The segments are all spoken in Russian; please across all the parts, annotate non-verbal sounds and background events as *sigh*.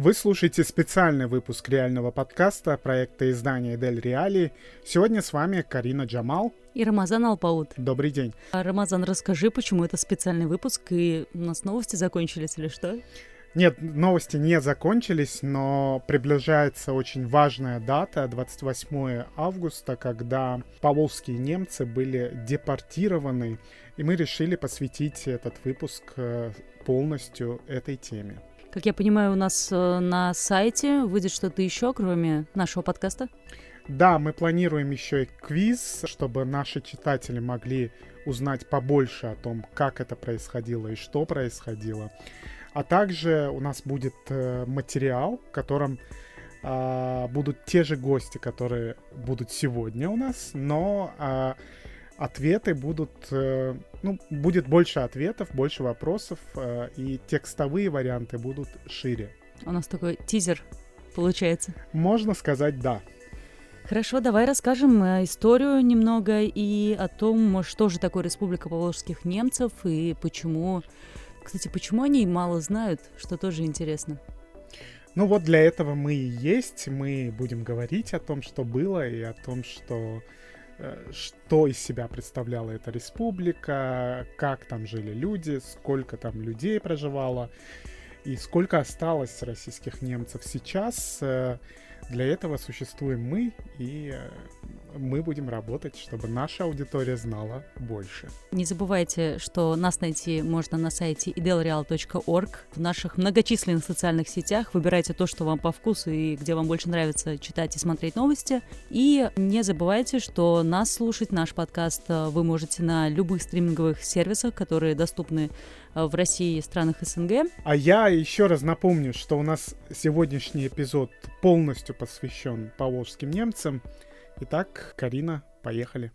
Вы слушаете специальный выпуск реального подкаста проекта издания Дель Реалии. Сегодня с вами Карина Джамал и Рамазан Алпаут. Добрый день. А, Рамазан, расскажи, почему это специальный выпуск, и у нас новости закончились или что? Нет, новости не закончились, но приближается очень важная дата, 28 августа, когда поволжские немцы были депортированы, и мы решили посвятить этот выпуск э, полностью этой теме. Как я понимаю, у нас э, на сайте выйдет что-то еще, кроме нашего подкаста? Да, мы планируем еще и квиз, чтобы наши читатели могли узнать побольше о том, как это происходило и что происходило. А также у нас будет э, материал, в котором э, будут те же гости, которые будут сегодня у нас, но э, ответы будут, э, ну, будет больше ответов, больше вопросов, э, и текстовые варианты будут шире. У нас такой тизер получается. Можно сказать да. Хорошо, давай расскажем э, историю немного и о том, что же такое Республика Поволжских немцев и почему... Кстати, почему они мало знают, что тоже интересно. Ну вот для этого мы и есть. Мы будем говорить о том, что было, и о том, что что из себя представляла эта республика, как там жили люди, сколько там людей проживало и сколько осталось российских немцев сейчас. Для этого существуем мы, и э, мы будем работать, чтобы наша аудитория знала больше. Не забывайте, что нас найти можно на сайте idelreal.org, в наших многочисленных социальных сетях. Выбирайте то, что вам по вкусу и где вам больше нравится читать и смотреть новости. И не забывайте, что нас слушать, наш подкаст э, вы можете на любых стриминговых сервисах, которые доступны в России и странах СНГ. А я еще раз напомню, что у нас сегодняшний эпизод полностью посвящен поволжским немцам. Итак, Карина, поехали.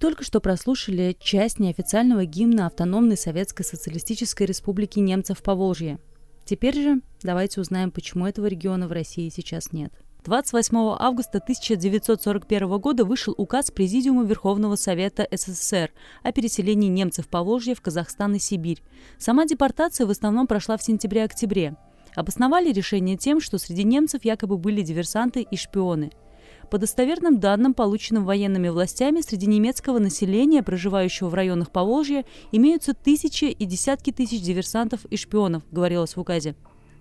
Только что прослушали часть неофициального гимна Автономной Советской Социалистической Республики Немцев Поволжья. Теперь же давайте узнаем, почему этого региона в России сейчас нет. 28 августа 1941 года вышел указ Президиума Верховного Совета СССР о переселении немцев Поволжья в Казахстан и Сибирь. Сама депортация в основном прошла в сентябре-октябре. Обосновали решение тем, что среди немцев якобы были диверсанты и шпионы – по достоверным данным, полученным военными властями, среди немецкого населения, проживающего в районах Поволжья, имеются тысячи и десятки тысяч диверсантов и шпионов, говорилось в указе.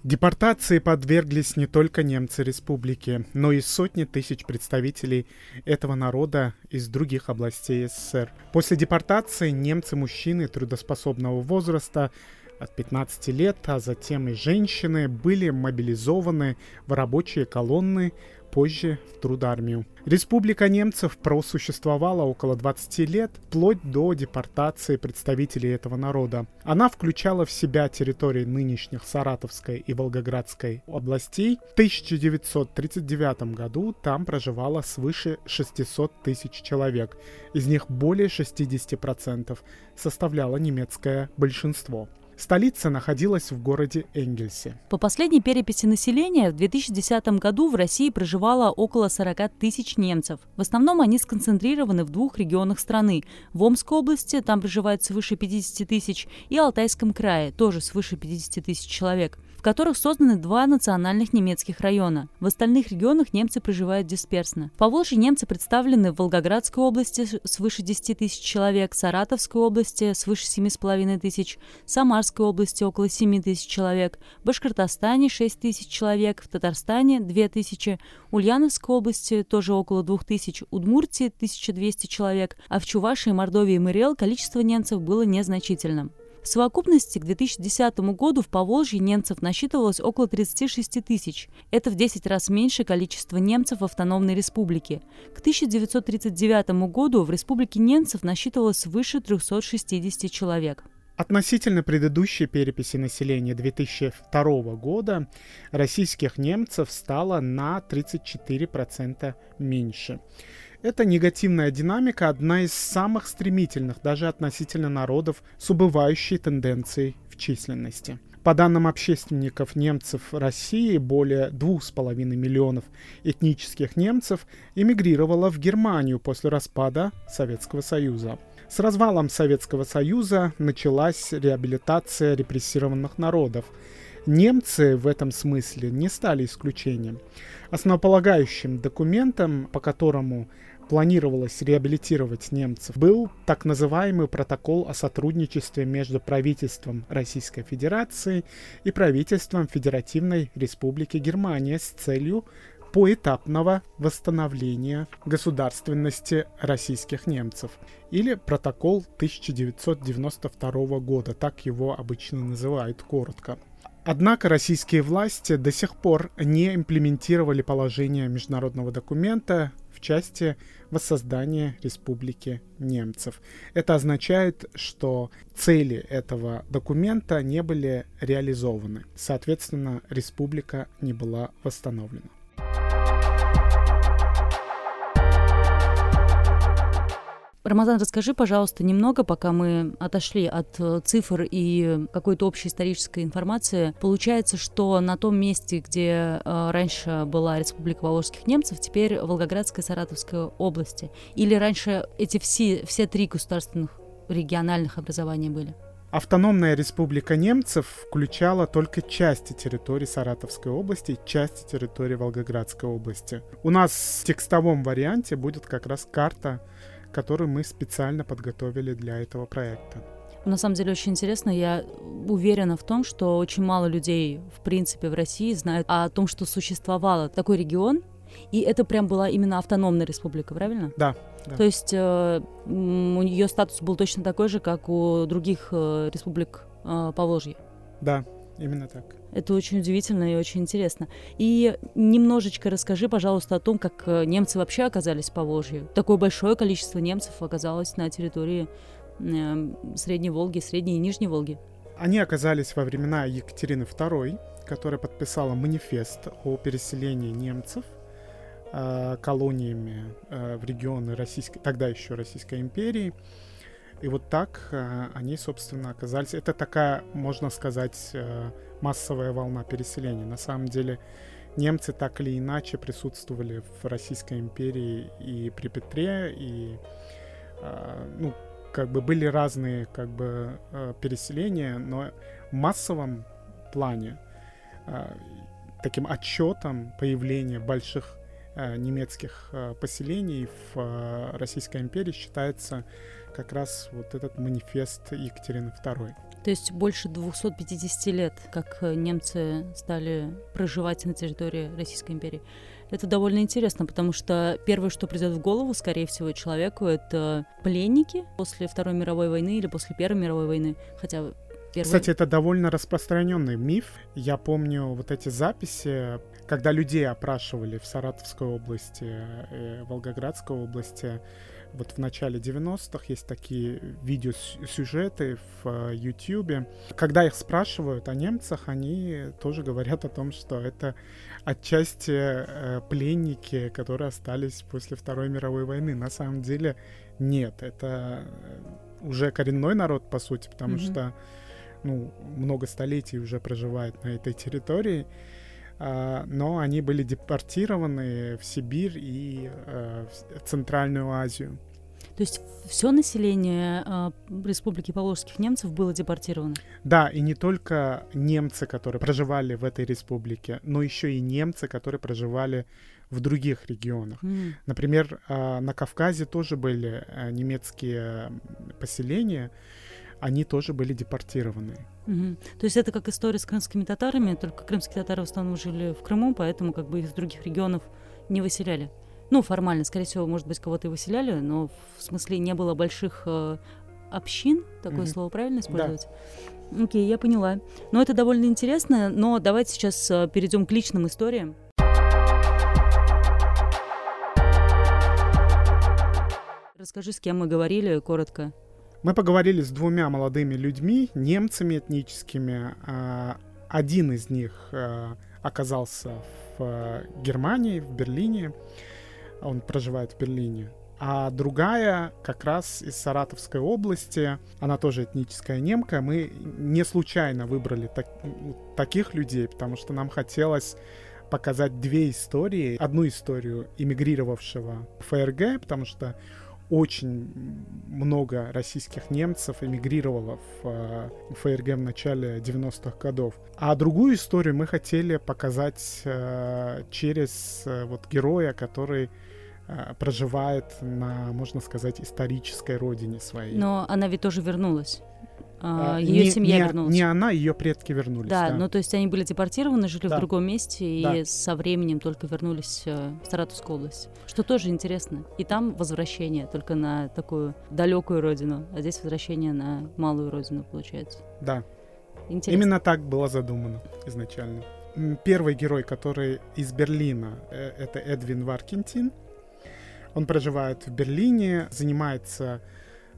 Депортации подверглись не только немцы республики, но и сотни тысяч представителей этого народа из других областей СССР. После депортации немцы-мужчины трудоспособного возраста от 15 лет, а затем и женщины были мобилизованы в рабочие колонны, позже в трудармию. Республика немцев просуществовала около 20 лет, вплоть до депортации представителей этого народа. Она включала в себя территории нынешних Саратовской и Волгоградской областей. В 1939 году там проживало свыше 600 тысяч человек. Из них более 60% составляло немецкое большинство. Столица находилась в городе Энгельсе. По последней переписи населения в 2010 году в России проживало около 40 тысяч немцев. В основном они сконцентрированы в двух регионах страны. В Омской области там проживает свыше 50 тысяч и Алтайском крае тоже свыше 50 тысяч человек в которых созданы два национальных немецких района. В остальных регионах немцы проживают дисперсно. В Поволжье немцы представлены в Волгоградской области свыше 10 тысяч человек, Саратовской области свыше 7,5 тысяч, Самарской области около 7 тысяч человек, Башкортостане 6 тысяч человек, в Татарстане 2 тысячи, Ульяновской области тоже около 2 тысяч, Удмуртии 1200 человек, а в Чувашии, Мордовии и Мариэл количество немцев было незначительным. В совокупности к 2010 году в Поволжье немцев насчитывалось около 36 тысяч. Это в 10 раз меньше количества немцев в автономной республике. К 1939 году в республике немцев насчитывалось свыше 360 человек. Относительно предыдущей переписи населения 2002 года российских немцев стало на 34% меньше. Эта негативная динамика одна из самых стремительных даже относительно народов с убывающей тенденцией в численности. По данным общественников немцев России, более 2,5 миллионов этнических немцев эмигрировало в Германию после распада Советского Союза. С развалом Советского Союза началась реабилитация репрессированных народов. Немцы в этом смысле не стали исключением. Основополагающим документом, по которому планировалось реабилитировать немцев, был так называемый протокол о сотрудничестве между правительством Российской Федерации и правительством Федеративной Республики Германия с целью поэтапного восстановления государственности российских немцев, или протокол 1992 года, так его обычно называют коротко. Однако российские власти до сих пор не имплементировали положение международного документа в части воссоздания Республики немцев. Это означает, что цели этого документа не были реализованы. Соответственно, республика не была восстановлена. Рамазан, расскажи, пожалуйста, немного, пока мы отошли от э, цифр и какой-то общей исторической информации. Получается, что на том месте, где э, раньше была Республика Волжских немцев, теперь Волгоградская Саратовская области. Или раньше эти все, все три государственных региональных образования были? Автономная республика немцев включала только части территории Саратовской области и части территории Волгоградской области. У нас в текстовом варианте будет как раз карта которую мы специально подготовили для этого проекта. На самом деле очень интересно. Я уверена в том, что очень мало людей, в принципе, в России знают о том, что существовал такой регион, и это прям была именно автономная республика, правильно? Да. да. То есть э, у нее статус был точно такой же, как у других э, республик э, Поволжья. Да, именно так. Это очень удивительно и очень интересно. И немножечко расскажи, пожалуйста, о том, как э, немцы вообще оказались по Волжью. Такое большое количество немцев оказалось на территории э, Средней Волги, Средней и Нижней Волги. Они оказались во времена Екатерины II, которая подписала манифест о переселении немцев э, колониями э, в регионы Российской, тогда еще Российской империи. И вот так э, они, собственно, оказались. Это такая, можно сказать, э, массовая волна переселения. На самом деле немцы так или иначе присутствовали в Российской империи и при Петре, и э, ну, как бы были разные как бы э, переселения, но в массовом плане э, таким отчетом появления больших э, немецких э, поселений в э, Российской империи считается как раз вот этот манифест Екатерины II. То есть больше 250 лет, как э, немцы стали проживать на территории Российской империи. Это довольно интересно, потому что первое, что придет в голову, скорее всего, человеку, это пленники после Второй мировой войны или после Первой мировой войны. Хотя Первый... Кстати, это довольно распространенный миф. Я помню вот эти записи, когда людей опрашивали в Саратовской области, э, Волгоградской области, вот в начале 90-х есть такие видеосюжеты в YouTube. Э, Когда их спрашивают о немцах, они тоже говорят о том, что это отчасти э, пленники, которые остались после Второй мировой войны. На самом деле нет, это уже коренной народ, по сути, потому mm-hmm. что ну, много столетий уже проживает на этой территории. Uh, но они были депортированы в Сибирь и uh, в Центральную Азию. То есть все население э, Республики Поволжских немцев было депортировано? Да, и не только немцы, которые проживали в этой республике, но еще и немцы, которые проживали в других регионах. Mm. Например, э, на Кавказе тоже были э, немецкие поселения, они тоже были депортированы. Угу. То есть это как история с крымскими татарами, только крымские татары в основном жили в Крыму, поэтому как бы из других регионов не выселяли. Ну, формально, скорее всего, может быть, кого-то и выселяли, но в смысле не было больших э, общин, такое mm-hmm. слово правильно использовать? Да. Окей, я поняла. Но это довольно интересно, но давайте сейчас э, перейдем к личным историям. Расскажи, с кем мы говорили, коротко. Мы поговорили с двумя молодыми людьми, немцами этническими. А, один из них а, оказался в а, Германии, в Берлине. Он проживает в Берлине. А другая как раз из Саратовской области, она тоже этническая немка. Мы не случайно выбрали так, таких людей, потому что нам хотелось показать две истории. Одну историю эмигрировавшего ФРГ, потому что очень много российских немцев эмигрировало в э, ФРГ в начале 90-х годов. А другую историю мы хотели показать э, через э, вот героя, который проживает на, можно сказать, исторической родине своей. Но она ведь тоже вернулась. А, а, ее не, семья не, вернулась. Не она, ее предки вернулись. Да, да, ну то есть они были депортированы, жили да. в другом месте да. и со временем только вернулись э, в Саратовскую область. Что тоже интересно. И там возвращение только на такую далекую родину, а здесь возвращение на малую родину получается. Да. Интересно. Именно так было задумано изначально. Первый герой, который из Берлина, э, это Эдвин Варкентин. Он проживает в Берлине, занимается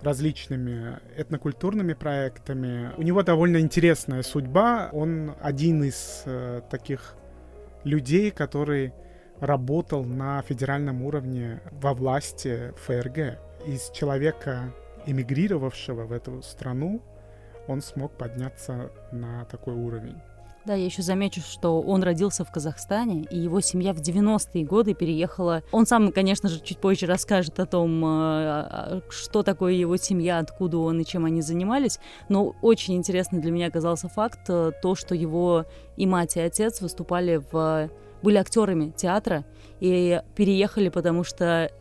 различными этнокультурными проектами. У него довольно интересная судьба. Он один из э, таких людей, который работал на федеральном уровне во власти ФРГ. Из человека, эмигрировавшего в эту страну, он смог подняться на такой уровень. Да, я еще замечу, что он родился в Казахстане, и его семья в 90-е годы переехала. Он сам, конечно же, чуть позже расскажет о том, э, что такое его семья, откуда он и чем они занимались. Но очень интересный для меня оказался факт, э, то, что его и мать, и отец выступали в были актерами театра и переехали, потому что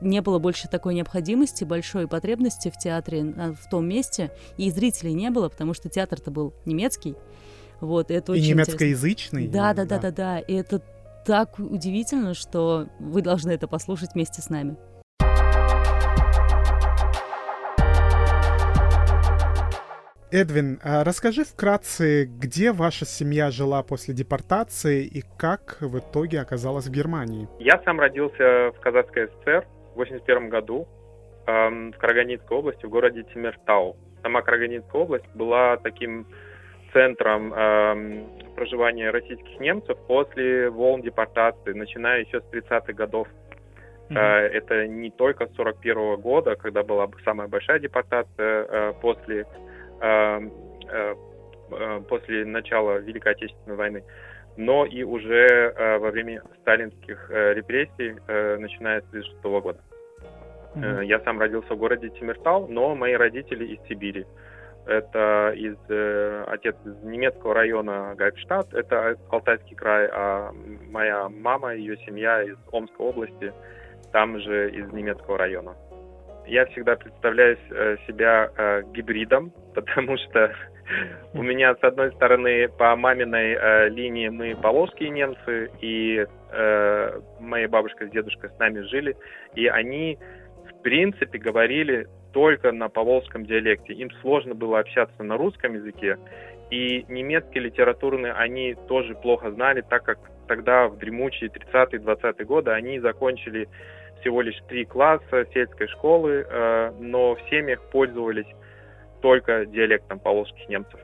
не было больше такой необходимости, большой потребности в театре в том месте, и зрителей не было, потому что театр-то был немецкий. Вот, это и немецкоязычный. Да, да, да, да, да. И это так удивительно, что вы должны это послушать вместе с нами. Эдвин, а расскажи вкратце, где ваша семья жила после депортации и как в итоге оказалась в Германии? Я сам родился в Казахской ССР в 81 году эм, в Караганинской области, в городе Тимиртау. Сама Караганинская область была таким центром э, проживания российских немцев после волн депортации, начиная еще с 30-х годов. Mm-hmm. Э, это не только с 41 года, когда была самая большая депортация э, после, э, э, э, после начала Великой Отечественной войны, но и уже э, во время сталинских э, репрессий, э, начиная с 1936 года. Mm-hmm. Э, я сам родился в городе Тимиртау, но мои родители из Сибири. Это из, э, отец из немецкого района Гальпштадт, это Алтайский край, а моя мама, ее семья из Омской области, там же из немецкого района. Я всегда представляю э, себя э, гибридом, *laughs* потому что *laughs* у меня, с одной стороны, по маминой э, линии мы полоские немцы, и э, моя бабушка с дедушкой с нами жили, и они, в принципе, говорили только на поволжском диалекте. Им сложно было общаться на русском языке, и немецкий литературный они тоже плохо знали, так как тогда в дремучие 30-е, 20-е годы они закончили всего лишь три класса сельской школы, э, но в семьях пользовались только диалектом поволжских немцев.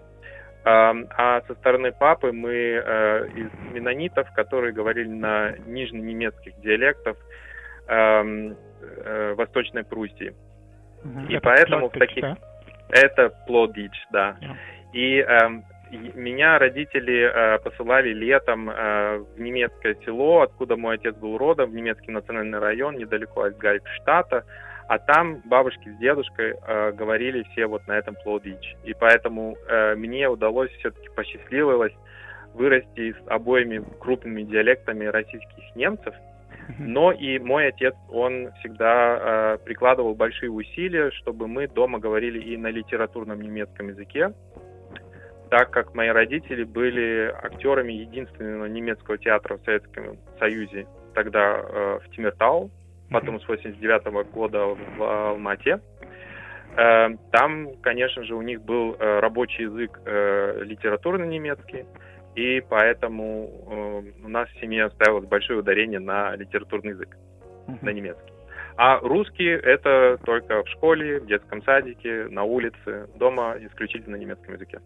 А со стороны папы мы э, из менонитов, которые говорили на нижненемецких диалектах эм, э, Восточной Пруссии. И это поэтому в таких... Да? Это плодич, да. Yeah. И э, меня родители э, посылали летом э, в немецкое село, откуда мой отец был родом, в немецкий национальный район, недалеко от Гальпштата. А там бабушки с дедушкой э, говорили все вот на этом плодич. И поэтому э, мне удалось все-таки посчастливилось вырасти с обоими крупными диалектами российских немцев – но и мой отец, он всегда э, прикладывал большие усилия, чтобы мы дома говорили и на литературном немецком языке, так как мои родители были актерами единственного немецкого театра в Советском Союзе, тогда э, в Тимиртау, потом с 89 -го года в Алмате. Э, там, конечно же, у них был э, рабочий язык э, литературный немецкий, и поэтому э, у нас в семье ставилось большое ударение на литературный язык, uh-huh. на немецкий. А русский это только в школе, в детском садике, на улице, дома исключительно на немецком языке.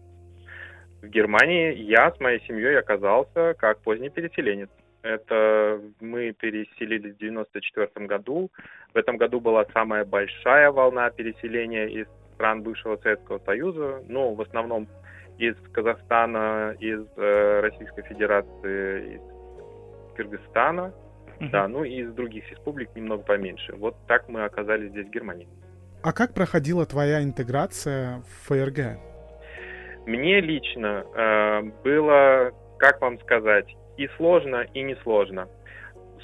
В Германии я с моей семьей оказался как поздний переселенец. Это мы переселились в 94 году. В этом году была самая большая волна переселения из стран бывшего Советского Союза. Ну, в основном из Казахстана, из э, Российской Федерации, из Кыргызстана. Uh-huh. Да, ну и из других республик немного поменьше. Вот так мы оказались здесь, в Германии. А как проходила твоя интеграция в ФРГ? Мне лично э, было, как вам сказать, и сложно, и не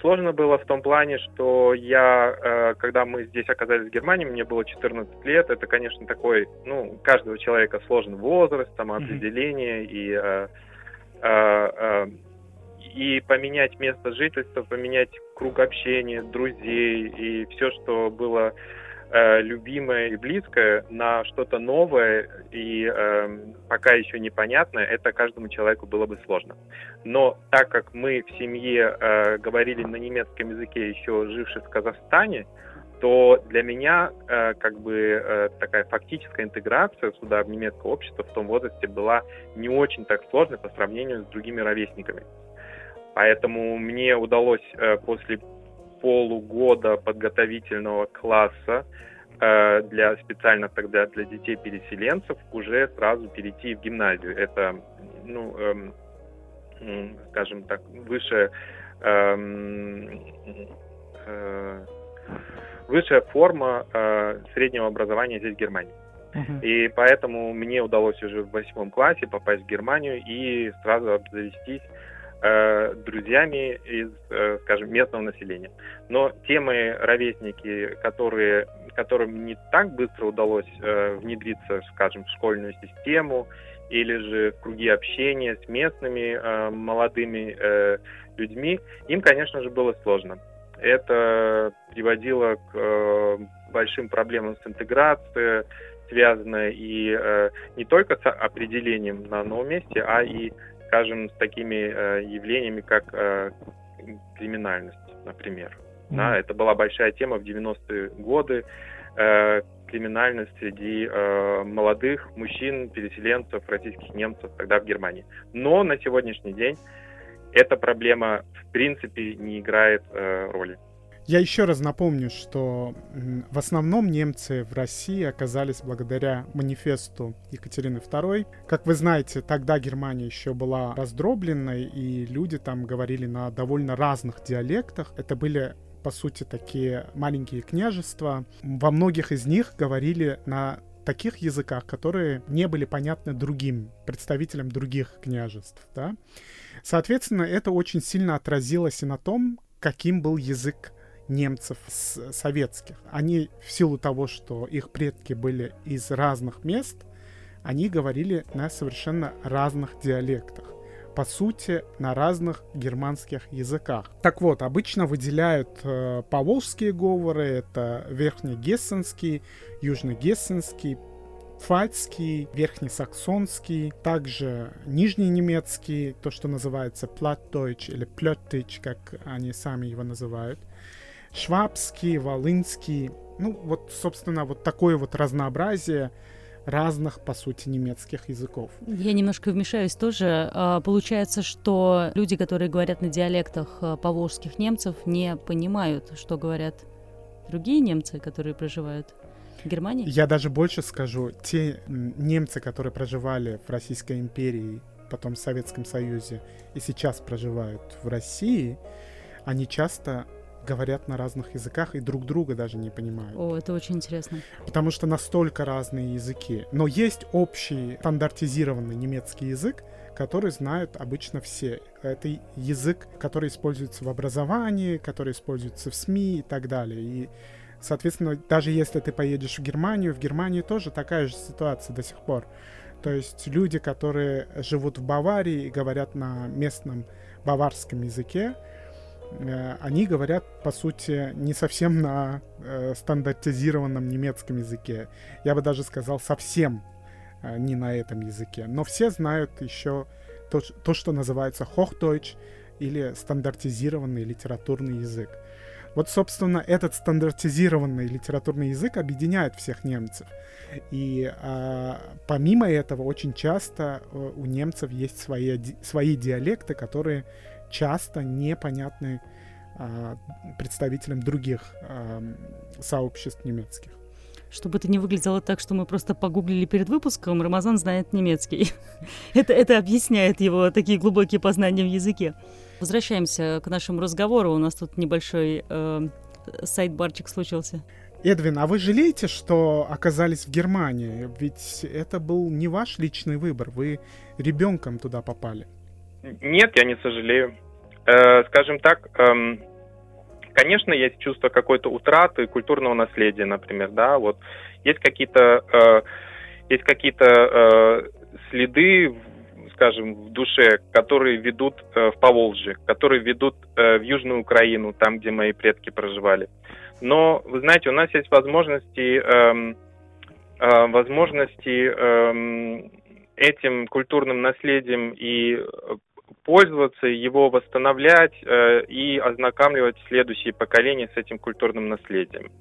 сложно. Было в том плане, что я, э, когда мы здесь оказались в Германии, мне было 14 лет, это, конечно, такой, ну, у каждого человека сложный возраст, самоопределение, mm-hmm. и, э, э, и поменять место жительства, поменять круг общения, друзей, и все, что было э, любимое и близкое на что-то новое и э, пока еще непонятное, это каждому человеку было бы сложно. Но так как мы в семье э, говорили на немецком языке, еще живши в Казахстане, то для меня э, как бы э, такая фактическая интеграция сюда в немецкое общество в том возрасте была не очень так сложной по сравнению с другими ровесниками. Поэтому мне удалось э, после полугода подготовительного класса э, для специально тогда для детей-переселенцев уже сразу перейти в гимназию. Это, ну, эм, скажем так, высшая эм, э, высшая форма э, среднего образования здесь в Германии. Uh-huh. И поэтому мне удалось уже в восьмом классе попасть в Германию и сразу обзавестись э, друзьями из, э, скажем, местного населения. Но те мои ровесники, которые, которым не так быстро удалось э, внедриться, скажем, в школьную систему или же в круги общения с местными э, молодыми э, людьми, им, конечно же, было сложно. Это приводило к э, большим проблемам с интеграцией, связанной и э, не только с определением на новом месте, а и скажем, с такими э, явлениями, как э, криминальность, например. Mm. Да, это была большая тема в 90-е годы. Э, криминальность среди э, молодых мужчин, переселенцев, российских немцев тогда в Германии. Но на сегодняшний день эта проблема в принципе не играет э, роли. Я еще раз напомню, что в основном немцы в России оказались благодаря манифесту Екатерины II. Как вы знаете, тогда Германия еще была раздробленной, и люди там говорили на довольно разных диалектах. Это были по сути, такие маленькие княжества. Во многих из них говорили на таких языках, которые не были понятны другим представителям других княжеств. Да? Соответственно, это очень сильно отразилось и на том, каким был язык немцев советских. Они в силу того, что их предки были из разных мест, они говорили на совершенно разных диалектах. По сути, на разных германских языках. Так вот, обычно выделяют э, поволжские говоры, это верхнегессенский, южногессенский, пфальцкий, верхнесаксонский, также нижненемецкий, то, что называется платтдойч или плёттыч, как они сами его называют швабский, волынский. Ну, вот, собственно, вот такое вот разнообразие разных, по сути, немецких языков. Я немножко вмешаюсь тоже. А, получается, что люди, которые говорят на диалектах а, поволжских немцев, не понимают, что говорят другие немцы, которые проживают в Германии? Я даже больше скажу. Те немцы, которые проживали в Российской империи, потом в Советском Союзе и сейчас проживают в России, они часто говорят на разных языках и друг друга даже не понимают. О, это очень интересно. Потому что настолько разные языки. Но есть общий стандартизированный немецкий язык, который знают обычно все. Это язык, который используется в образовании, который используется в СМИ и так далее. И, соответственно, даже если ты поедешь в Германию, в Германии тоже такая же ситуация до сих пор. То есть люди, которые живут в Баварии и говорят на местном баварском языке, они говорят, по сути, не совсем на э, стандартизированном немецком языке. Я бы даже сказал, совсем э, не на этом языке. Но все знают еще то, то, что называется Hochdeutsch или стандартизированный литературный язык. Вот, собственно, этот стандартизированный литературный язык объединяет всех немцев. И а, помимо этого, очень часто э, у немцев есть свои, свои диалекты, которые часто непонятны а, представителям других а, сообществ немецких. Чтобы это не выглядело так, что мы просто погуглили перед выпуском, Рамазан знает немецкий. *laughs* это, это объясняет его такие глубокие познания в языке. Возвращаемся к нашему разговору. У нас тут небольшой э, сайт-барчик случился. Эдвин, а вы жалеете, что оказались в Германии? Ведь это был не ваш личный выбор, вы ребенком туда попали. Нет, я не сожалею. Э, скажем так, эм, конечно, есть чувство какой-то утраты культурного наследия, например, да, вот есть какие-то э, есть какие-то э, следы скажем, в душе, которые ведут э, в Поволжье, которые ведут э, в Южную Украину, там, где мои предки проживали. Но, вы знаете, у нас есть возможности, э, э, возможности э, этим культурным наследием и пользоваться, его восстанавливать э, и ознакомливать следующие поколения с этим культурным наследием.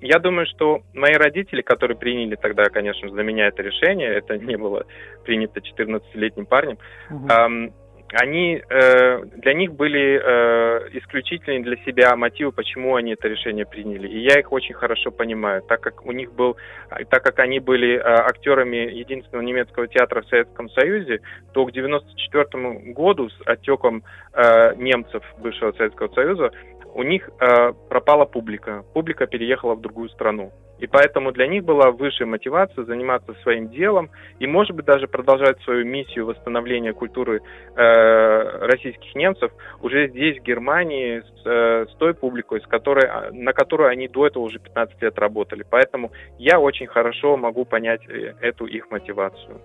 Я думаю, что мои родители, которые приняли тогда, конечно, за меня это решение, это не было принято 14-летним парнем, угу. Они, э, для них были э, исключительные для себя мотивы, почему они это решение приняли. И я их очень хорошо понимаю, так как у них был, так как они были э, актерами единственного немецкого театра в Советском Союзе, то к 94 году с отеком немцев бывшего Советского Союза у них э, пропала публика. Публика переехала в другую страну. И поэтому для них была высшая мотивация заниматься своим делом и, может быть, даже продолжать свою миссию восстановления культуры э, российских немцев уже здесь, в Германии, с, э, с той публикой, с которой, на которую они до этого уже 15 лет работали. Поэтому я очень хорошо могу понять э, эту их мотивацию.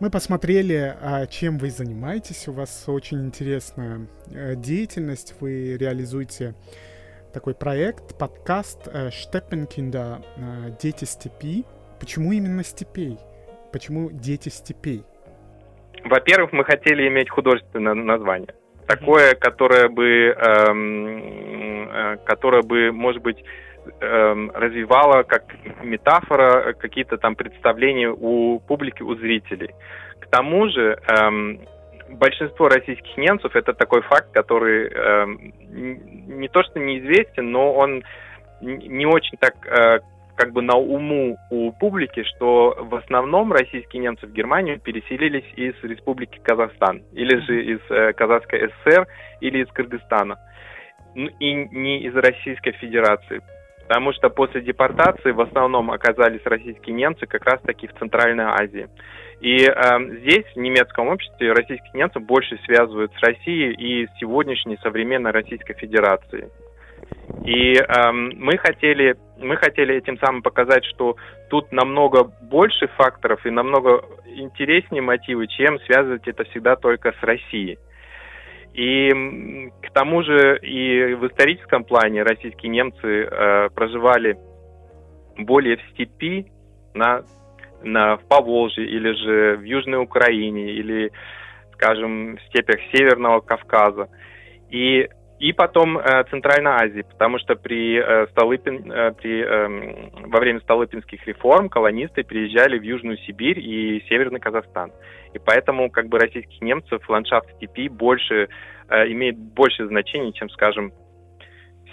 Мы посмотрели, а, чем вы занимаетесь. У вас очень интересная э, деятельность. Вы реализуете такой проект, подкаст Штеппенкинда э, э, «Дети степи». Почему именно степей? Почему «Дети степей»? Во-первых, мы хотели иметь художественное название. Такое, которое бы, эм, которое бы, может быть, развивала как метафора какие-то там представления у публики, у зрителей. К тому же эм, большинство российских немцев это такой факт, который эм, не то что неизвестен, но он не очень так э, как бы на уму у публики, что в основном российские немцы в Германию переселились из Республики Казахстан, или же из э, Казахской ССР, или из Кыргызстана, и не из Российской Федерации потому что после депортации в основном оказались российские немцы как раз-таки в Центральной Азии. И э, здесь, в немецком обществе, российских немцев больше связывают с Россией и с сегодняшней современной Российской Федерацией. И э, мы хотели мы хотели этим самым показать, что тут намного больше факторов и намного интереснее мотивы, чем связывать это всегда только с Россией. И к тому же и в историческом плане российские немцы э, проживали более в степи, на, на, в Поволжье или же в Южной Украине или, скажем, в степях Северного Кавказа. И и потом э, Центральной Азии, потому что при, э, Столыпин, э, при, э, во время Столыпинских реформ колонисты приезжали в Южную Сибирь и Северный Казахстан. И поэтому как бы российских немцев ландшафт степи больше э, имеет больше значения, чем, скажем,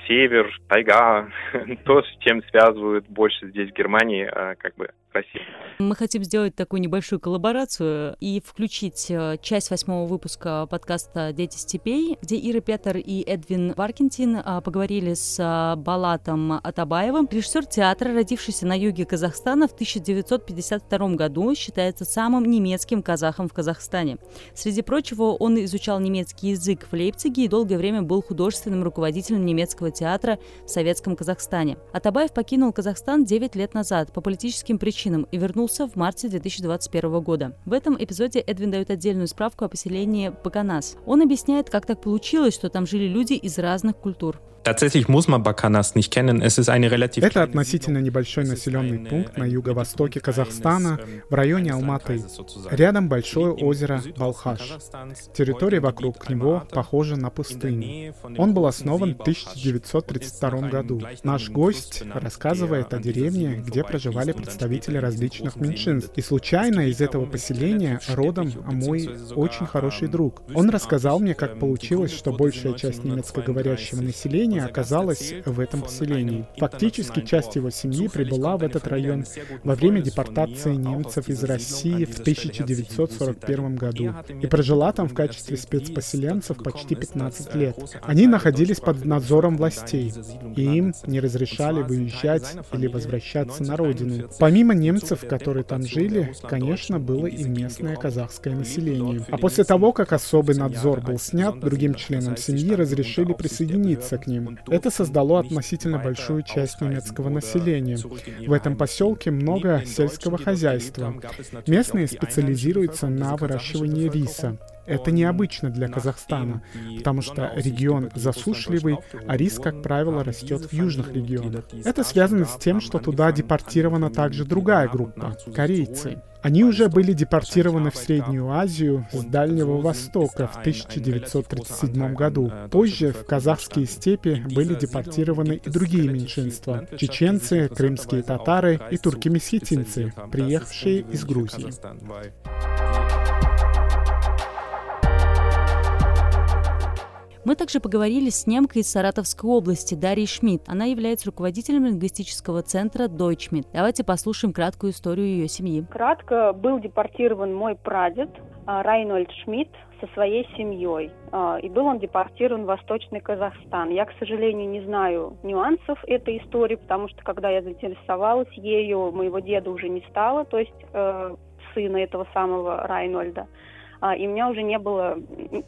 север, тайга, *laughs* то, с чем связывают больше здесь в Германии, э, как бы России. Мы хотим сделать такую небольшую коллаборацию и включить э, часть восьмого выпуска подкаста «Дети степей», где Ира Петер и Эдвин Варкентин э, поговорили с э, Балатом Атабаевым. Режиссер театра, родившийся на юге Казахстана в 1952 году, считается самым немецким казахом в Казахстане. Среди прочего, он изучал немецкий язык в Лейпциге и долгое время был художественным руководителем немецкого театра в Советском Казахстане. Атабаев покинул Казахстан 9 лет назад по политическим причинам причинам и вернулся в марте 2021 года. В этом эпизоде Эдвин дает отдельную справку о поселении Баканас. Он объясняет, как так получилось, что там жили люди из разных культур. Tatsächlich muss man Bakanas nicht kennen. Es ist eine relativ Это относительно небольшой населенный пункт на юго-востоке Казахстана, в районе Алматы. Рядом большое озеро Балхаш. Территория вокруг него похожа на пустыню. Он был основан в 1932 году. Наш гость рассказывает о деревне, где проживали представители различных меньшинств. И случайно из этого поселения родом мой очень хороший друг. Он рассказал мне, как получилось, что большая часть немецкоговорящего населения семьи оказалась в этом поселении. Фактически часть его семьи прибыла в этот район во время депортации немцев из России в 1941 году и прожила там в качестве спецпоселенцев почти 15 лет. Они находились под надзором властей, и им не разрешали выезжать или возвращаться на родину. Помимо немцев, которые там жили, конечно, было и местное казахское население. А после того, как особый надзор был снят, другим членам семьи разрешили присоединиться к ним. Это создало относительно большую часть немецкого населения. В этом поселке много сельского хозяйства. Местные специализируются на выращивании риса. Это необычно для Казахстана, потому что регион засушливый, а рис, как правило, растет в южных регионах. Это связано с тем, что туда депортирована также другая группа — корейцы. Они уже были депортированы в Среднюю Азию с Дальнего Востока в 1937 году. Позже в казахские степи были депортированы и другие меньшинства — чеченцы, крымские татары и турки-месхетинцы, приехавшие из Грузии. Мы также поговорили с немкой из Саратовской области Дарьей Шмидт. Она является руководителем лингвистического центра Deutschmit. Давайте послушаем краткую историю ее семьи. Кратко был депортирован мой прадед а, Райнольд Шмидт со своей семьей. А, и был он депортирован в Восточный Казахстан. Я, к сожалению, не знаю нюансов этой истории, потому что когда я заинтересовалась ею, моего деда уже не стало, то есть э, сына этого самого Райнольда. А, и у меня уже не было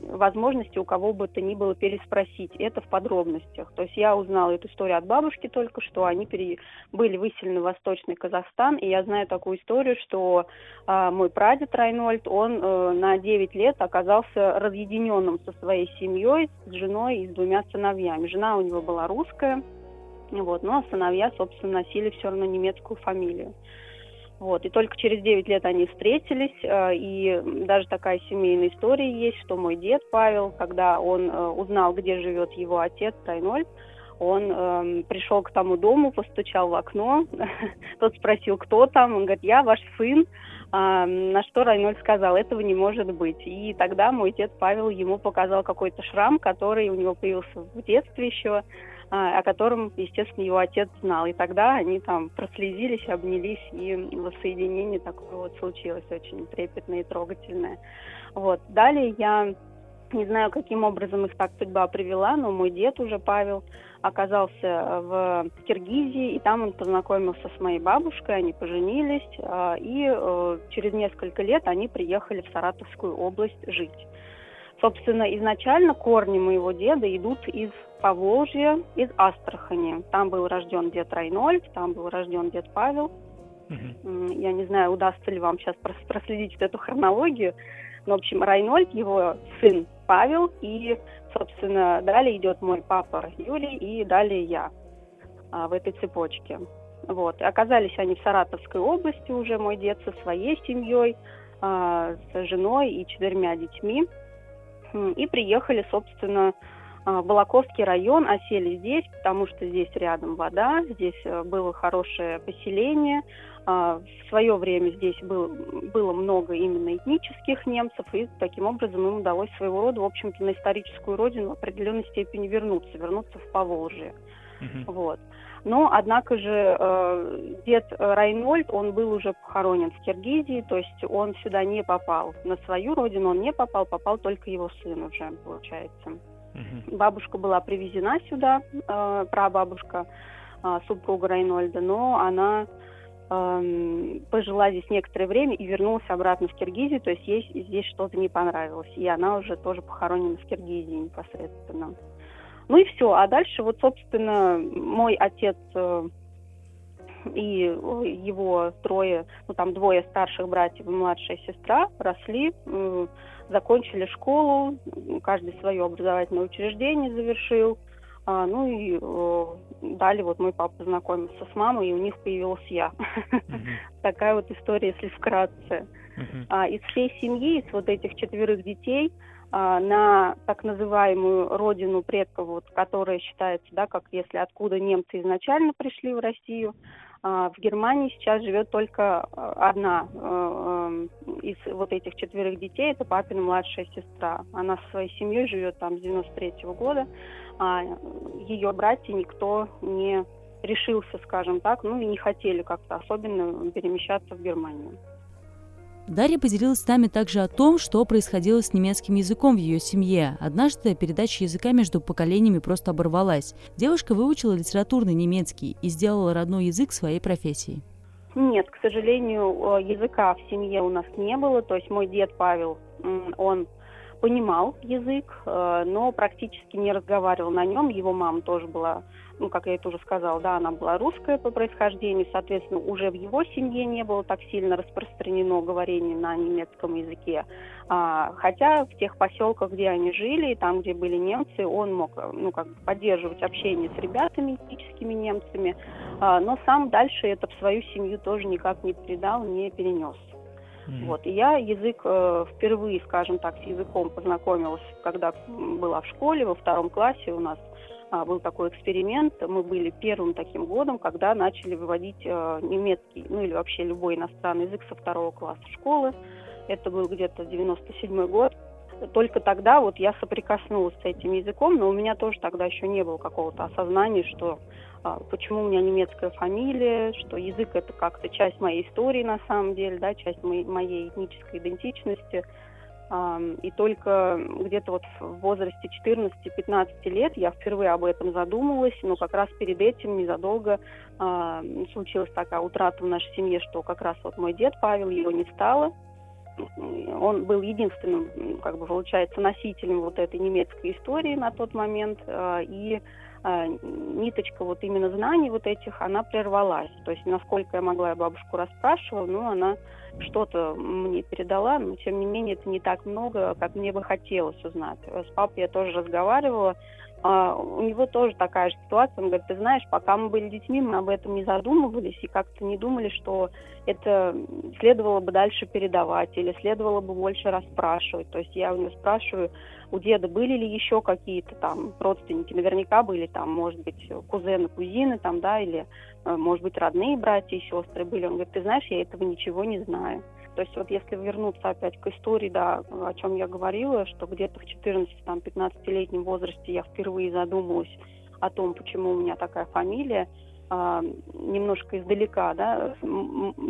возможности у кого бы то ни было переспросить это в подробностях. То есть я узнала эту историю от бабушки только что, они пере... были выселены в Восточный Казахстан, и я знаю такую историю, что а, мой прадед Райнольд, он а, на 9 лет оказался разъединенным со своей семьей, с женой и с двумя сыновьями. Жена у него была русская, вот, но сыновья, собственно, носили все равно немецкую фамилию. Вот, и только через 9 лет они встретились, э, и даже такая семейная история есть, что мой дед Павел, когда он э, узнал, где живет его отец Тайноль, он э, пришел к тому дому, постучал в окно, *laughs* тот спросил, кто там, он говорит, я ваш сын, а, на что Райнольд сказал, этого не может быть. И тогда мой дед Павел ему показал какой-то шрам, который у него появился в детстве еще, о котором, естественно, его отец знал. И тогда они там прослезились, обнялись, и воссоединение такое вот случилось, очень трепетное и трогательное. Вот. Далее я не знаю, каким образом их так судьба привела, но мой дед уже, Павел, оказался в Киргизии, и там он познакомился с моей бабушкой, они поженились, а, и э, через несколько лет они приехали в Саратовскую область жить. Собственно, изначально корни моего деда идут из Поволжья, из Астрахани. Там был рожден дед Райнольд, там был рожден дед Павел. Uh-huh. Я не знаю, удастся ли вам сейчас проследить вот эту хронологию. Но, в общем, Райнольд, его сын Павел, и, собственно, далее идет мой папа Юрий, и далее я а, в этой цепочке. Вот. И оказались они в Саратовской области уже, мой дед со своей семьей, а, с женой и четырьмя детьми. И приехали, собственно, в Балаковский район, осели здесь, потому что здесь рядом вода, здесь э, было хорошее поселение. А, в свое время здесь был, было много именно этнических немцев, и таким образом им удалось своего рода, в общем-то, на историческую родину в определенной степени вернуться, вернуться в Поволжье. Uh-huh. Вот. Но, однако же, э, дед Райнольд, он был уже похоронен в Киргизии, то есть он сюда не попал. На свою родину он не попал, попал только его сын уже, получается. Uh-huh. Бабушка была привезена сюда, э, прабабушка, э, супруга Райнольда, но она э, пожила здесь некоторое время и вернулась обратно в Киргизию, то есть ей здесь что-то не понравилось, и она уже тоже похоронена в Киргизии непосредственно. Ну и все. А дальше вот, собственно, мой отец, э, и его трое, ну там двое старших братьев и младшая сестра росли, закончили школу, каждый свое образовательное учреждение завершил, а, ну и э, далее вот мой папа познакомился с мамой, и у них появилась я. *laughs* Такая вот история, если вкратце. А, из всей семьи, из вот этих четверых детей, на так называемую родину предков, вот, которая считается, да, как если откуда немцы изначально пришли в Россию, а, в Германии сейчас живет только а, одна э, э, из вот этих четверых детей, это папина младшая сестра. Она со своей семьей живет там с 93 -го года, а ее братья никто не решился, скажем так, ну и не хотели как-то особенно перемещаться в Германию. Дарья поделилась с нами также о том, что происходило с немецким языком в ее семье. Однажды передача языка между поколениями просто оборвалась. Девушка выучила литературный немецкий и сделала родной язык своей профессией. Нет, к сожалению, э, языка в семье у нас не было. То есть мой дед Павел, он понимал язык, э, но практически не разговаривал на нем. Его мама тоже была ну, как я это уже сказала, да, она была русская по происхождению, соответственно, уже в его семье не было так сильно распространено говорение на немецком языке. А, хотя в тех поселках, где они жили, там, где были немцы, он мог, ну, как бы поддерживать общение с ребятами, этническими немцами, а, но сам дальше это в свою семью тоже никак не передал, не перенес. Mm-hmm. Вот. И я язык э, впервые, скажем так, с языком познакомилась, когда была в школе, во втором классе у нас а, был такой эксперимент. Мы были первым таким годом, когда начали выводить э, немецкий, ну или вообще любой иностранный язык со второго класса школы. Это был где-то 97 год. Только тогда вот я соприкоснулась с этим языком, но у меня тоже тогда еще не было какого-то осознания, что почему у меня немецкая фамилия, что язык это как-то часть моей истории на самом деле, да, часть моей, моей этнической идентичности. И только где-то вот в возрасте 14-15 лет я впервые об этом задумалась, но как раз перед этим незадолго случилась такая утрата в нашей семье, что как раз вот мой дед Павел, его не стало, он был единственным, как бы получается, носителем вот этой немецкой истории на тот момент, а, и а, ниточка вот именно знаний вот этих, она прервалась. То есть, насколько я могла, я бабушку расспрашивала, но она что-то мне передала, но тем не менее это не так много, как мне бы хотелось узнать. С папой я тоже разговаривала, а, у него тоже такая же ситуация. Он говорит, ты знаешь, пока мы были детьми, мы об этом не задумывались и как-то не думали, что это следовало бы дальше передавать или следовало бы больше расспрашивать. То есть я у него спрашиваю, у деда были ли еще какие-то там родственники? Наверняка были там, может быть, кузены, кузины там, да, или, может быть, родные братья и сестры были. Он говорит, ты знаешь, я этого ничего не знаю. То есть вот если вернуться опять к истории, да, о чем я говорила, что где-то в 14-15-летнем возрасте я впервые задумалась о том, почему у меня такая фамилия, а, немножко издалека, да,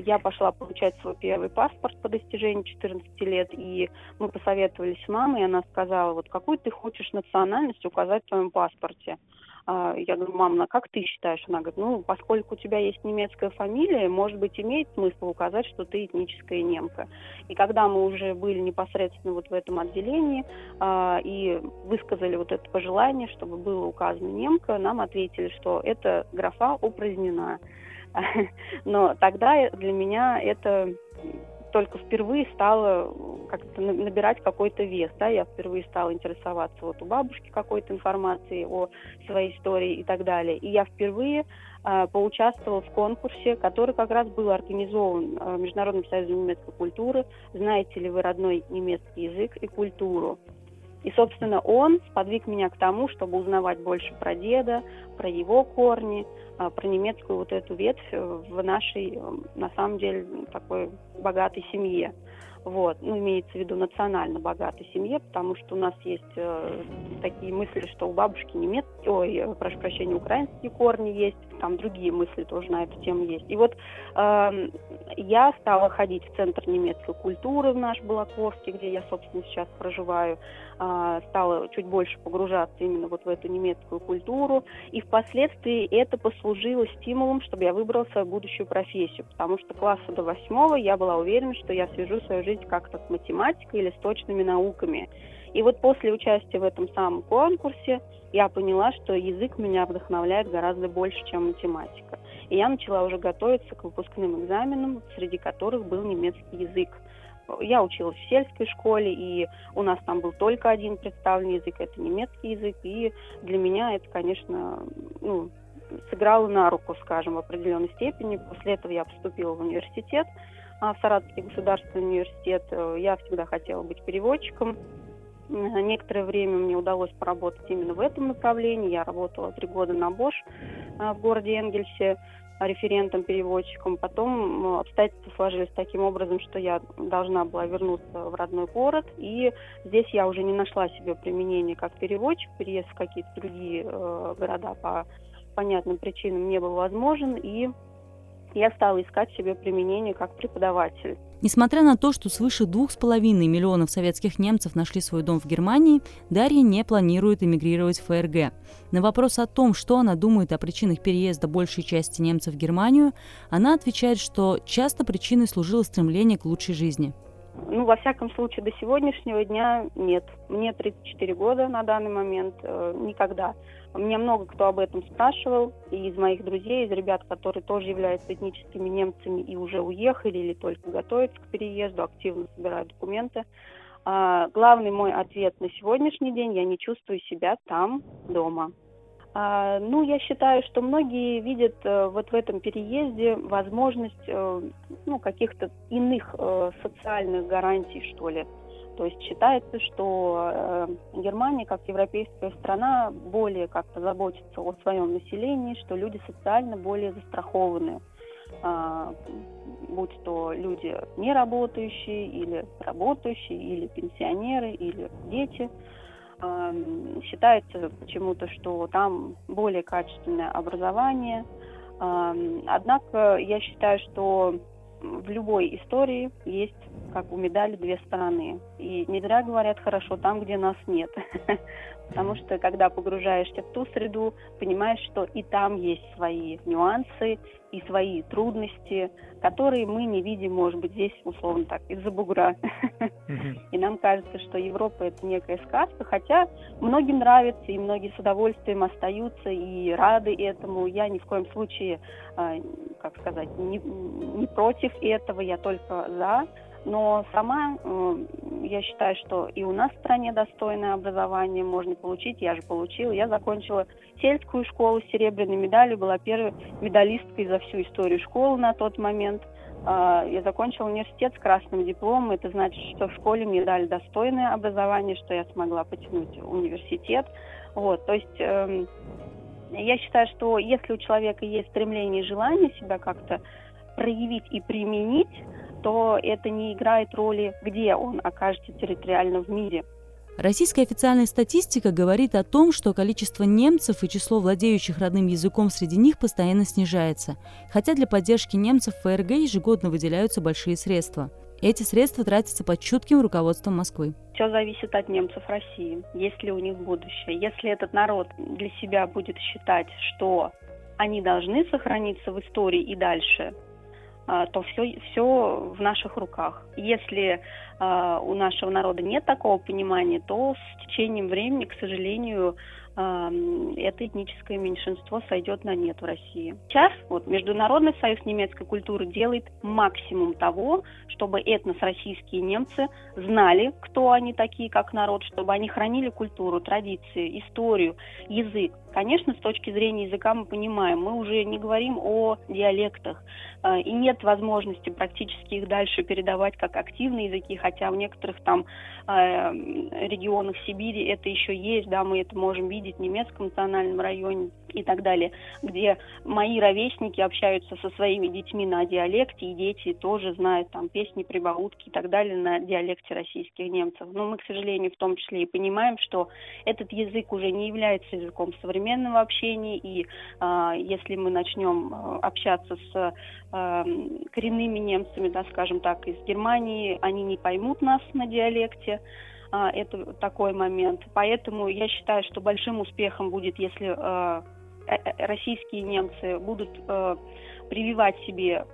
я пошла получать свой первый паспорт по достижении 14 лет, и мы посоветовались с мамой, и она сказала, вот какую ты хочешь национальность указать в твоем паспорте. А, я говорю, мам, ну как ты считаешь? Она говорит, ну, поскольку у тебя есть немецкая фамилия, может быть, имеет смысл указать, что ты этническая немка. И когда мы уже были непосредственно вот в этом отделении а, и высказали вот это пожелание, чтобы было указано немка, нам ответили, что эта графа упразднена. *laughs* Но тогда для меня это только впервые стала как-то набирать какой-то вес, да, я впервые стала интересоваться вот у бабушки какой-то информацией о своей истории и так далее. И я впервые э, поучаствовала в конкурсе, который как раз был организован э, Международным союзом немецкой культуры. Знаете ли вы родной немецкий язык и культуру? И, собственно, он сподвиг меня к тому, чтобы узнавать больше про деда, про его корни, а, про немецкую вот эту ветвь в нашей, на самом деле, такой богатой семье. Вот, ну, имеется в виду национально богатой семье, потому что у нас есть э, такие мысли, что у бабушки немецкие, ой, э, прошу прощения, украинские корни есть, там другие мысли тоже на эту тему есть. И вот э, я стала ходить в Центр немецкой культуры в наш Балаковский, где я, собственно, сейчас проживаю, э, стала чуть больше погружаться именно вот в эту немецкую культуру, и впоследствии это послужило стимулом, чтобы я выбрала свою будущую профессию, потому что класса до восьмого я была уверена, что я свяжу свою жизнь как-то с математикой или с точными науками. И вот после участия в этом самом конкурсе я поняла, что язык меня вдохновляет гораздо больше, чем математика. И я начала уже готовиться к выпускным экзаменам, среди которых был немецкий язык. Я училась в сельской школе, и у нас там был только один представленный язык, это немецкий язык, и для меня это, конечно, ну, сыграло на руку, скажем, в определенной степени. После этого я поступила в университет, а, в Саратовский государственный университет. Я всегда хотела быть переводчиком. Некоторое время мне удалось поработать именно в этом направлении. Я работала три года на Bosch а, в городе Энгельсе референтом-переводчиком. Потом обстоятельства сложились таким образом, что я должна была вернуться в родной город. И здесь я уже не нашла себе применения как переводчик. Переезд в какие-то другие э, города по понятным причинам не был возможен. И я стала искать себе применение как преподаватель. Несмотря на то, что свыше двух с половиной миллионов советских немцев нашли свой дом в Германии, Дарья не планирует эмигрировать в ФРГ. На вопрос о том, что она думает о причинах переезда большей части немцев в Германию, она отвечает, что часто причиной служило стремление к лучшей жизни. Ну, во всяком случае, до сегодняшнего дня нет. Мне 34 года на данный момент. Э, никогда. Меня много кто об этом спрашивал. И из моих друзей, из ребят, которые тоже являются этническими немцами и уже уехали или только готовятся к переезду, активно собирают документы. А, главный мой ответ на сегодняшний день – я не чувствую себя там, дома. А, ну, я считаю, что многие видят э, вот в этом переезде возможность э, ну, каких-то иных э, социальных гарантий, что ли. То есть считается, что Германия, как европейская страна, более как-то заботится о своем населении, что люди социально более застрахованы а, будь то люди не работающие, или работающие, или пенсионеры, или дети – считается почему-то, что там более качественное образование. Однако я считаю, что в любой истории есть, как у медали, две стороны. И не зря говорят хорошо там, где нас нет. *laughs* Потому что, когда погружаешься в ту среду, понимаешь, что и там есть свои нюансы, и свои трудности, которые мы не видим, может быть, здесь, условно так, из-за бугра. *laughs* И нам кажется, что Европа – это некая сказка, хотя многим нравится, и многие с удовольствием остаются и рады этому. Я ни в коем случае, а, как сказать, не, не против этого, я только за. Но сама я считаю, что и у нас в стране достойное образование можно получить. Я же получила. Я закончила сельскую школу с серебряной медалью, была первой медалисткой за всю историю школы на тот момент. А, я закончила университет с красным дипломом. Это значит, что в школе мне дали достойное образование, что я смогла потянуть университет. Вот, то есть э, я считаю, что если у человека есть стремление и желание себя как-то проявить и применить, то это не играет роли, где он окажется территориально в мире. Российская официальная статистика говорит о том, что количество немцев и число владеющих родным языком среди них постоянно снижается, хотя для поддержки немцев в ФРГ ежегодно выделяются большие средства. Эти средства тратятся под чутким руководством Москвы. Все зависит от немцев России, есть ли у них будущее. Если этот народ для себя будет считать, что они должны сохраниться в истории и дальше, то все, все в наших руках. Если э, у нашего народа нет такого понимания, то с течением времени, к сожалению, это этническое меньшинство сойдет на нет в России. Сейчас вот Международный союз немецкой культуры делает максимум того, чтобы этнос российские немцы знали, кто они такие как народ, чтобы они хранили культуру, традиции, историю, язык. Конечно, с точки зрения языка мы понимаем, мы уже не говорим о диалектах, э, и нет возможности практически их дальше передавать как активные языки, хотя в некоторых там э, регионах Сибири это еще есть, да, мы это можем видеть видеть в немецком национальном районе и так далее, где мои ровесники общаются со своими детьми на диалекте, и дети тоже знают там песни, прибаутки и так далее на диалекте российских немцев. Но мы, к сожалению, в том числе и понимаем, что этот язык уже не является языком современного общения, и э, если мы начнем э, общаться с э, коренными немцами, да, скажем так, из Германии, они не поймут нас на диалекте, а, это такой момент. Поэтому я считаю, что большим успехом будет, если э, э, э, российские немцы будут прививать себе,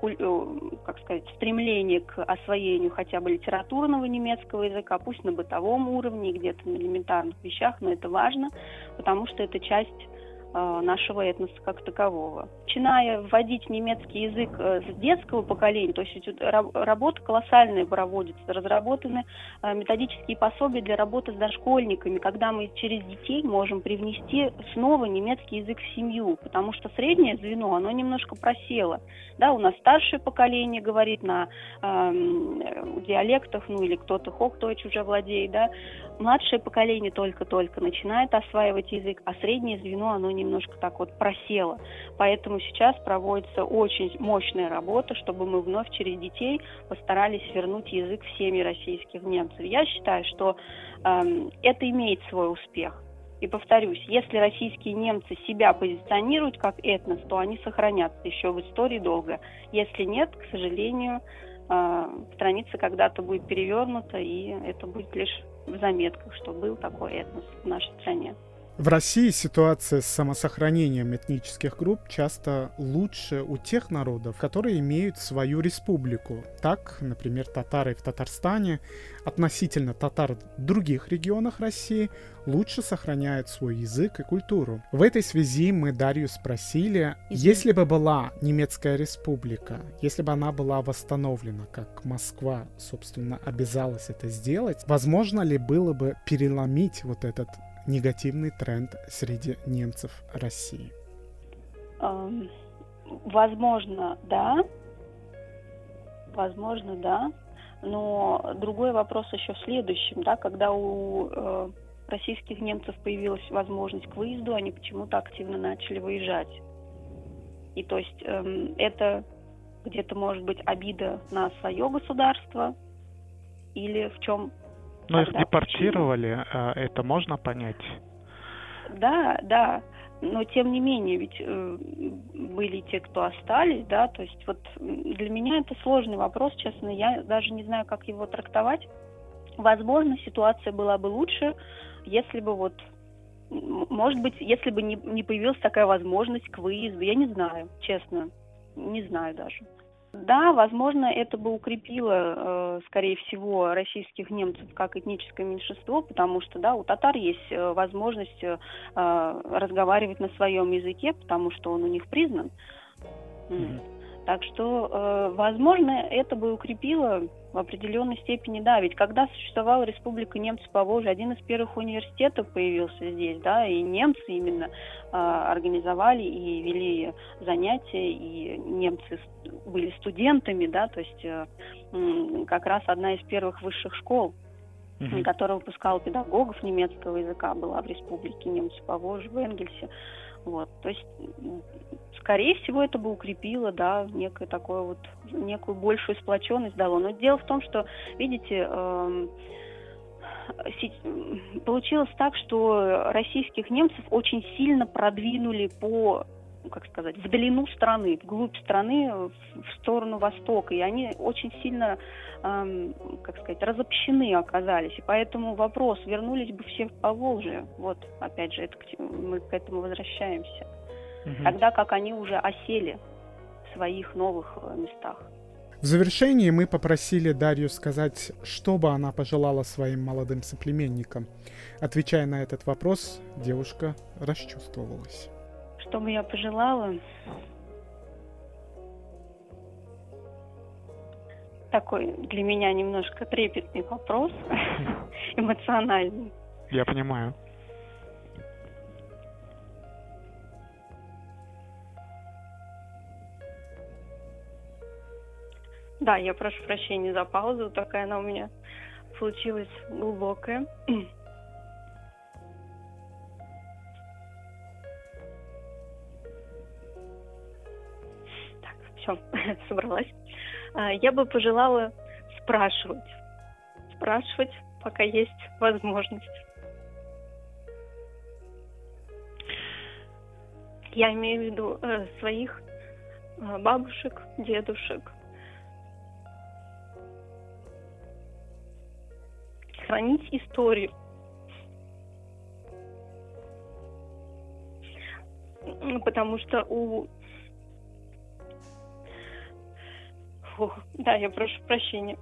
как сказать, стремление к освоению хотя бы литературного немецкого языка, пусть на бытовом уровне, где-то на элементарных вещах, но это важно, потому что это часть нашего этноса как такового. Начиная вводить немецкий язык э, с детского поколения, то есть работа колоссальная проводится, разработаны э, методические пособия для работы с дошкольниками, когда мы через детей можем привнести снова немецкий язык в семью, потому что среднее звено, оно немножко просело. Да, у нас старшее поколение говорит на э, диалектах, ну или кто-то хок-дойч уже владеет, да, младшее поколение только-только начинает осваивать язык, а среднее звено, оно немножко так вот просело. Поэтому сейчас проводится очень мощная работа, чтобы мы вновь через детей постарались вернуть язык в семьи российских немцев. Я считаю, что э, это имеет свой успех. И повторюсь, если российские немцы себя позиционируют как этнос, то они сохранятся еще в истории долго. Если нет, к сожалению, э, страница когда-то будет перевернута, и это будет лишь в заметках, что был такой этнос в нашей стране. В России ситуация с самосохранением этнических групп часто лучше у тех народов, которые имеют свою республику. Так, например, татары в Татарстане относительно татар в других регионах России лучше сохраняют свой язык и культуру. В этой связи мы Дарью спросили, Извините. если бы была немецкая республика, если бы она была восстановлена, как Москва, собственно, обязалась это сделать, возможно ли было бы переломить вот этот негативный тренд среди немцев России? Возможно, да. Возможно, да. Но другой вопрос еще в следующем, да, когда у э, российских немцев появилась возможность к выезду, они почему-то активно начали выезжать. И то есть э, это где-то может быть обида на свое государство или в чем но их депортировали, а это можно понять? Да, да. Но тем не менее, ведь э, были те, кто остались, да, то есть вот для меня это сложный вопрос, честно, я даже не знаю, как его трактовать. Возможно, ситуация была бы лучше, если бы вот, может быть, если бы не, не появилась такая возможность к выезду, я не знаю, честно, не знаю даже. Да, возможно, это бы укрепило, э, скорее всего, российских немцев как этническое меньшинство, потому что, да, у татар есть э, возможность э, разговаривать на своем языке, потому что он у них признан. Mm-hmm. Так что, возможно, это бы укрепило в определенной степени, да, ведь когда существовала Республика немцев по Волжье, один из первых университетов появился здесь, да, и немцы именно э, организовали и вели занятия, и немцы были студентами, да, то есть э, как раз одна из первых высших школ, mm-hmm. которая выпускала педагогов немецкого языка, была в Республике немцев по Волжье, в Энгельсе. Вот, то есть, скорее всего, это бы укрепило, да, некое такое вот, некую большую сплоченность дало. Но дело в том, что, видите, э, получилось так, что российских немцев очень сильно продвинули по как сказать, в длину страны, вглубь страны, в сторону Востока. И они очень сильно, эм, как сказать, разобщены оказались. И поэтому вопрос, вернулись бы все в Поволжье. Вот, опять же, это, мы к этому возвращаемся. Угу. Тогда как они уже осели в своих новых э, местах. В завершении мы попросили Дарью сказать, что бы она пожелала своим молодым соплеменникам. Отвечая на этот вопрос, девушка расчувствовалась. Что бы я пожелала? Такой для меня немножко трепетный вопрос, *laughs* эмоциональный. Я понимаю. Да, я прошу прощения за паузу, такая она у меня получилась глубокая. *clears throat* все, *laughs* собралась. А, я бы пожелала спрашивать. Спрашивать, пока есть возможность. Я имею в виду э, своих э, бабушек, дедушек. Хранить историю. Потому что у Фу, да, я прошу прощения.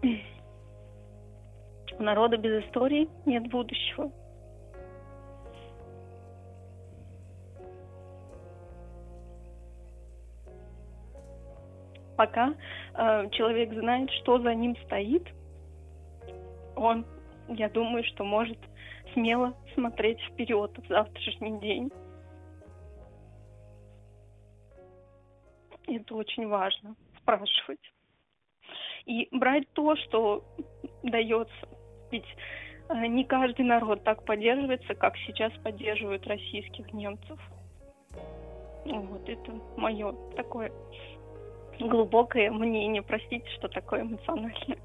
У народа без истории нет будущего. Пока э, человек знает, что за ним стоит, он, я думаю, что может смело смотреть вперед в завтрашний день. Это очень важно спрашивать. И брать то, что дается. Ведь э, не каждый народ так поддерживается, как сейчас поддерживают российских немцев. Вот это мое такое глубокое мнение. Простите, что такое эмоциональное.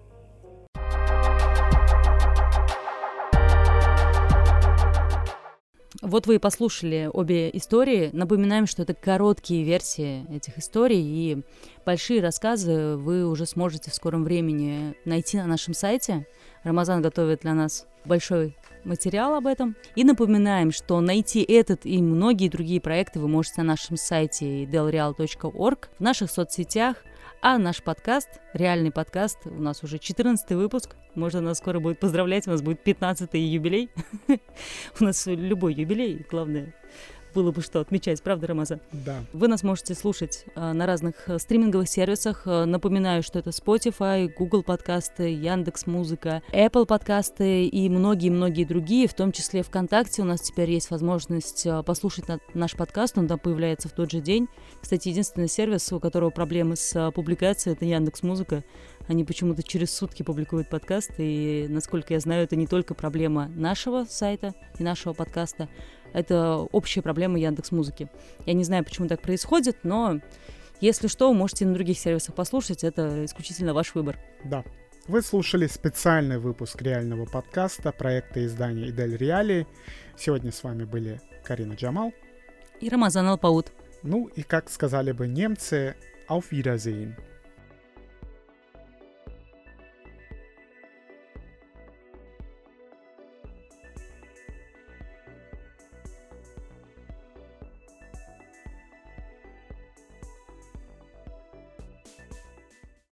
Вот вы и послушали обе истории. Напоминаем, что это короткие версии этих историй, и большие рассказы вы уже сможете в скором времени найти на нашем сайте. Рамазан готовит для нас большой материал об этом. И напоминаем, что найти этот и многие другие проекты вы можете на нашем сайте delreal.org, в наших соцсетях, а наш подкаст, реальный подкаст, у нас уже 14 выпуск. Можно нас скоро будет поздравлять, у нас будет 15-й юбилей. *laughs* У нас любой юбилей, главное, было бы что отмечать, правда, Рамаза? Да. Вы нас можете слушать э, на разных э, стриминговых сервисах. Э, напоминаю, что это Spotify, Google подкасты, Яндекс Музыка, Apple подкасты и многие-многие другие, в том числе ВКонтакте. У нас теперь есть возможность послушать на, наш подкаст, он там появляется в тот же день. Кстати, единственный сервис, у которого проблемы с публикацией, это Яндекс Музыка. Они почему-то через сутки публикуют подкаст, и, насколько я знаю, это не только проблема нашего сайта и нашего подкаста, это общая проблема Яндекс Музыки. Я не знаю, почему так происходит, но если что, можете на других сервисах послушать, это исключительно ваш выбор. Да. Вы слушали специальный выпуск реального подкаста проекта издания «Идель Реалии». Сегодня с вами были Карина Джамал и Рамазан Алпаут. Ну и, как сказали бы немцы, auf Wiedersehen.